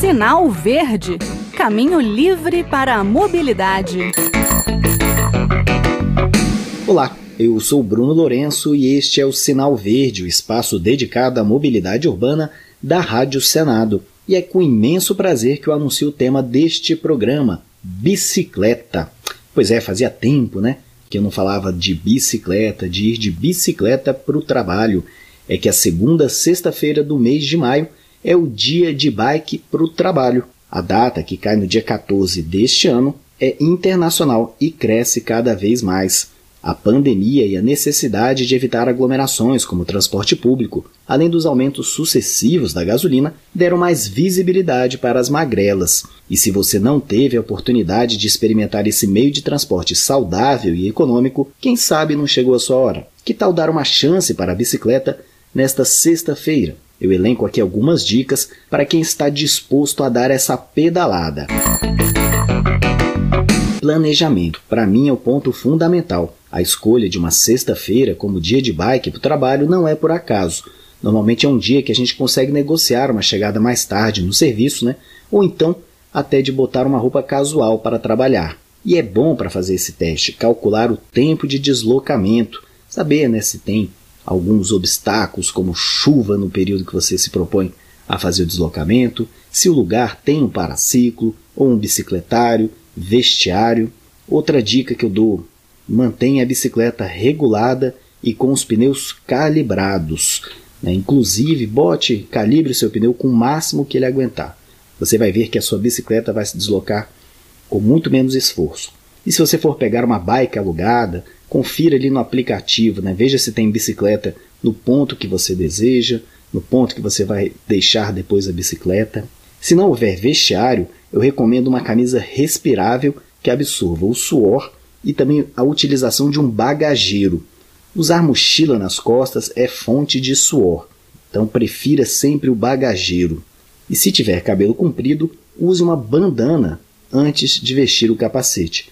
Sinal Verde Caminho livre para a mobilidade. Olá, eu sou Bruno Lourenço e este é o Sinal Verde, o espaço dedicado à mobilidade urbana da Rádio Senado. E é com imenso prazer que eu anuncio o tema deste programa, bicicleta. Pois é, fazia tempo, né? Que eu não falava de bicicleta, de ir de bicicleta para o trabalho. É que a segunda sexta-feira do mês de maio é o dia de bike para o trabalho. A data, que cai no dia 14 deste ano, é internacional e cresce cada vez mais. A pandemia e a necessidade de evitar aglomerações como transporte público, além dos aumentos sucessivos da gasolina, deram mais visibilidade para as magrelas. E se você não teve a oportunidade de experimentar esse meio de transporte saudável e econômico, quem sabe não chegou a sua hora? Que tal dar uma chance para a bicicleta nesta sexta-feira? Eu elenco aqui algumas dicas para quem está disposto a dar essa pedalada. Planejamento, para mim, é o ponto fundamental. A escolha de uma sexta-feira como dia de bike para o trabalho não é por acaso. Normalmente é um dia que a gente consegue negociar uma chegada mais tarde no serviço, né? Ou então até de botar uma roupa casual para trabalhar. E é bom para fazer esse teste calcular o tempo de deslocamento, saber né, se tem alguns obstáculos, como chuva no período que você se propõe a fazer o deslocamento, se o lugar tem um paraciclo ou um bicicletário, vestiário. Outra dica que eu dou: mantenha a bicicleta regulada e com os pneus calibrados. Né? Inclusive, bote, calibre o seu pneu com o máximo que ele aguentar. Você vai ver que a sua bicicleta vai se deslocar com muito menos esforço. E se você for pegar uma bike alugada, confira ali no aplicativo, né? veja se tem bicicleta no ponto que você deseja, no ponto que você vai deixar depois a bicicleta. Se não houver vestiário, eu recomendo uma camisa respirável que absorva o suor e também a utilização de um bagageiro. Usar mochila nas costas é fonte de suor, então prefira sempre o bagageiro. E se tiver cabelo comprido, use uma bandana antes de vestir o capacete.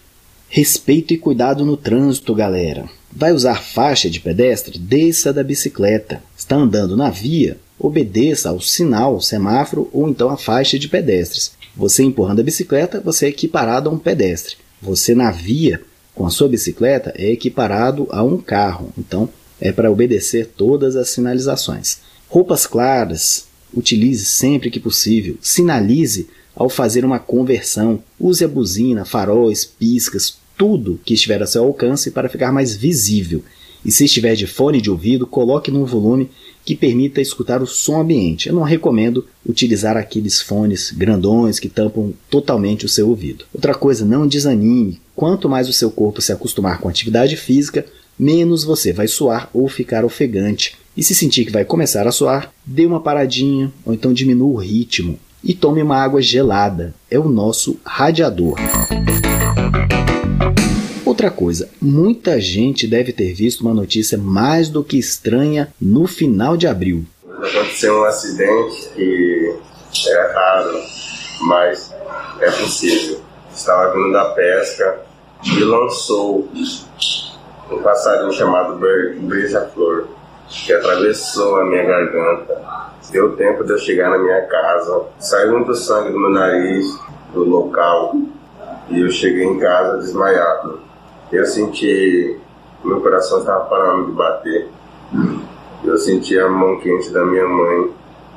Respeito e cuidado no trânsito, galera. Vai usar faixa de pedestre? Desça da bicicleta. Está andando na via? Obedeça ao sinal, semáforo ou então à faixa de pedestres. Você empurrando a bicicleta, você é equiparado a um pedestre. Você na via com a sua bicicleta é equiparado a um carro. Então é para obedecer todas as sinalizações. Roupas claras, utilize sempre que possível. Sinalize ao fazer uma conversão. Use a buzina, faróis, piscas, tudo que estiver a seu alcance para ficar mais visível. E se estiver de fone de ouvido, coloque num volume que permita escutar o som ambiente. Eu não recomendo utilizar aqueles fones grandões que tampam totalmente o seu ouvido. Outra coisa, não desanime. Quanto mais o seu corpo se acostumar com atividade física, menos você vai suar ou ficar ofegante. E se sentir que vai começar a suar, dê uma paradinha ou então diminua o ritmo e tome uma água gelada. É o nosso radiador. Outra coisa, muita gente deve ter visto uma notícia mais do que estranha no final de abril. Aconteceu um acidente que é raro, mas é possível. Estava vindo da pesca e lançou um passarinho chamado beija-flor, que atravessou a minha garganta. Deu tempo de eu chegar na minha casa, saiu muito sangue do meu nariz, do local, e eu cheguei em casa desmaiado. Eu senti meu coração estava parando de bater. Eu senti a mão quente da minha mãe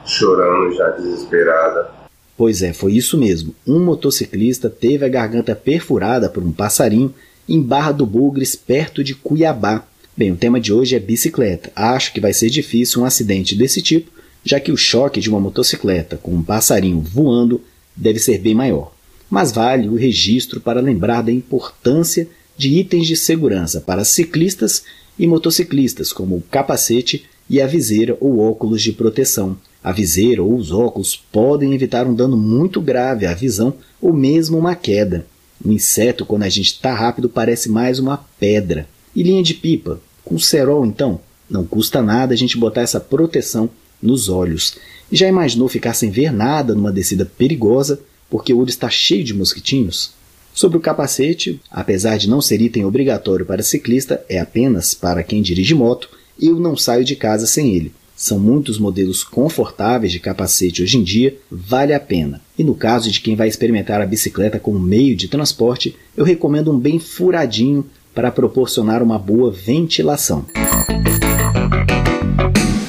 chorando já desesperada. Pois é, foi isso mesmo. Um motociclista teve a garganta perfurada por um passarinho em Barra do Bugres, perto de Cuiabá. Bem, o tema de hoje é bicicleta. Acho que vai ser difícil um acidente desse tipo, já que o choque de uma motocicleta com um passarinho voando deve ser bem maior. Mas vale o registro para lembrar da importância de itens de segurança para ciclistas e motociclistas, como o capacete e a viseira ou óculos de proteção. A viseira ou os óculos podem evitar um dano muito grave à visão ou mesmo uma queda. Um inseto, quando a gente está rápido, parece mais uma pedra. E linha de pipa? Com cerol, então? Não custa nada a gente botar essa proteção nos olhos. E já imaginou ficar sem ver nada numa descida perigosa porque o olho está cheio de mosquitinhos? Sobre o capacete, apesar de não ser item obrigatório para ciclista, é apenas para quem dirige moto, eu não saio de casa sem ele. São muitos modelos confortáveis de capacete hoje em dia, vale a pena. E no caso de quem vai experimentar a bicicleta como meio de transporte, eu recomendo um bem furadinho para proporcionar uma boa ventilação.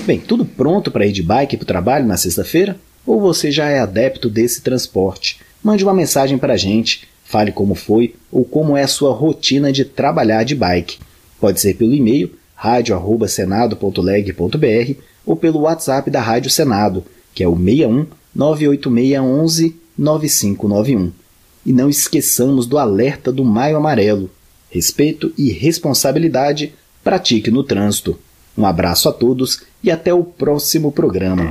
Bem, tudo pronto para ir de bike para o trabalho na sexta-feira? Ou você já é adepto desse transporte? Mande uma mensagem para a gente, fale como foi ou como é a sua rotina de trabalhar de bike. Pode ser pelo e-mail radio@senado.leg.br ou pelo WhatsApp da Rádio Senado, que é o 61 98611 9591. E não esqueçamos do alerta do Maio Amarelo. Respeito e responsabilidade pratique no trânsito. Um abraço a todos e até o próximo programa.